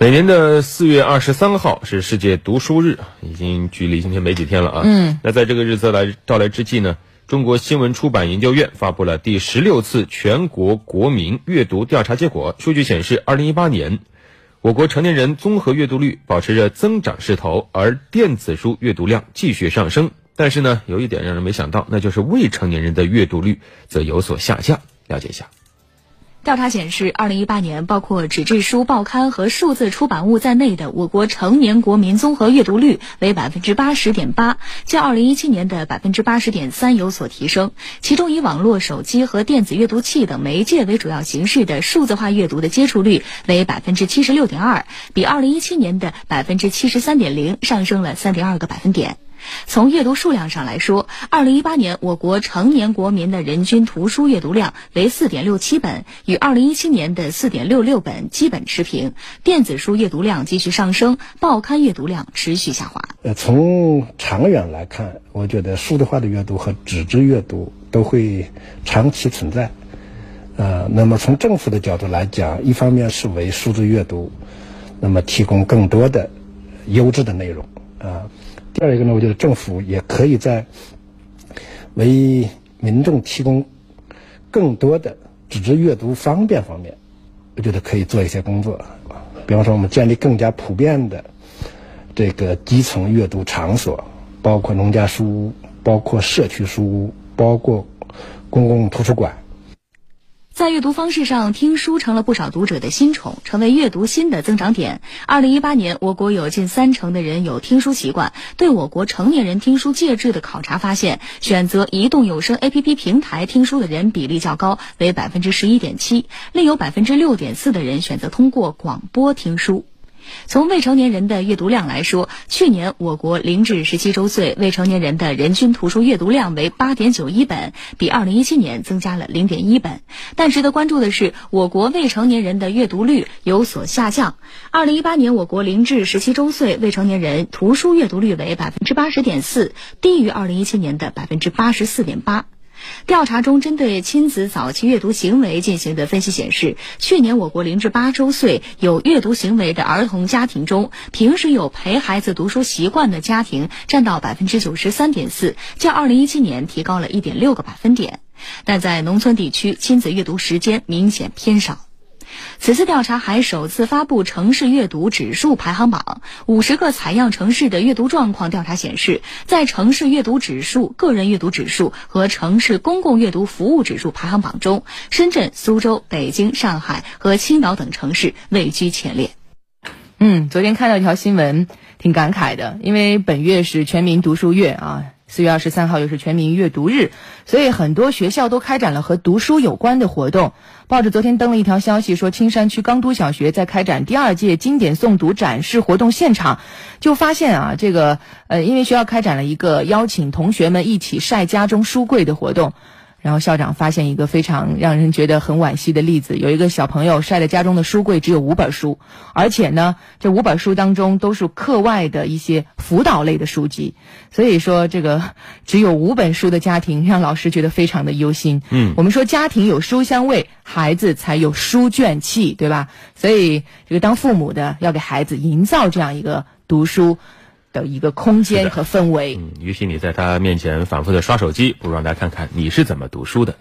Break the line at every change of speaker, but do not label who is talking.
每年的四月二十三号是世界读书日，已经距离今天没几天了啊。
嗯，
那在这个日子来到来之际呢，中国新闻出版研究院发布了第十六次全国国民阅读调查结果。数据显示，二零一八年，我国成年人综合阅读率保持着增长势头，而电子书阅读量继续上升。但是呢，有一点让人没想到，那就是未成年人的阅读率则有所下降。了解一下。
调查显示，二零一八年，包括纸质书、报刊和数字出版物在内的我国成年国民综合阅读率为百分之八十点八，较二零一七年的百分之八十点三有所提升。其中，以网络、手机和电子阅读器等媒介为主要形式的数字化阅读的接触率为百分之七十六点二，比二零一七年的百分之七十三点零上升了三点二个百分点。从阅读数量上来说，二零一八年我国成年国民的人均图书阅读量为四点六七本，与二零一七年的四点六六本基本持平。电子书阅读量继续上升，报刊阅读量持续下滑。
呃，从长远来看，我觉得数字化的阅读和纸质阅读都会长期存在。呃，那么从政府的角度来讲，一方面是为数字阅读，那么提供更多的优质的内容啊。第二一个呢，我觉得政府也可以在为民众提供更多的纸质阅读方便方面，我觉得可以做一些工作。比方说，我们建立更加普遍的这个基层阅读场所，包括农家书屋，包括社区书屋，包括公共图书馆。
在阅读方式上，听书成了不少读者的新宠，成为阅读新的增长点。二零一八年，我国有近三成的人有听书习惯。对我国成年人听书介质的考察发现，选择移动有声 APP 平台听书的人比例较高，为百分之十一点七，另有百分之六点四的人选择通过广播听书。从未成年人的阅读量来说，去年我国零至十七周岁未成年人的人均图书阅读量为八点九一本，比二零一七年增加了零点一本。但值得关注的是，我国未成年人的阅读率有所下降。二零一八年，我国零至十七周岁未成年人图书阅读率为百分之八十点四，低于二零一七年的百分之八十四点八。调查中针对亲子早期阅读行为进行的分析显示，去年我国零至八周岁有阅读行为的儿童家庭中，平时有陪孩子读书习惯的家庭占到百分之九十三点四，较二零一七年提高了一点六个百分点。但在农村地区，亲子阅读时间明显偏少。此次调查还首次发布城市阅读指数排行榜。五十个采样城市的阅读状况调查显示，在城市阅读指数、个人阅读指数和城市公共阅读服务指数排行榜中，深圳、苏州、北京、上海和青岛等城市位居前列。
嗯，昨天看到一条新闻，挺感慨的，因为本月是全民读书月啊。四月二十三号又是全民阅读日，所以很多学校都开展了和读书有关的活动。报纸昨天登了一条消息，说青山区钢都小学在开展第二届经典诵读展示活动现场，就发现啊，这个呃，因为学校开展了一个邀请同学们一起晒家中书柜的活动。然后校长发现一个非常让人觉得很惋惜的例子，有一个小朋友晒的家中的书柜只有五本书，而且呢，这五本书当中都是课外的一些辅导类的书籍，所以说这个只有五本书的家庭让老师觉得非常的忧心。
嗯，
我们说家庭有书香味，孩子才有书卷气，对吧？所以这个当父母的要给孩子营造这样一个读书。的一个空间和氛围。
嗯，与其你在他面前反复的刷手机，不如让他看看你是怎么读书的。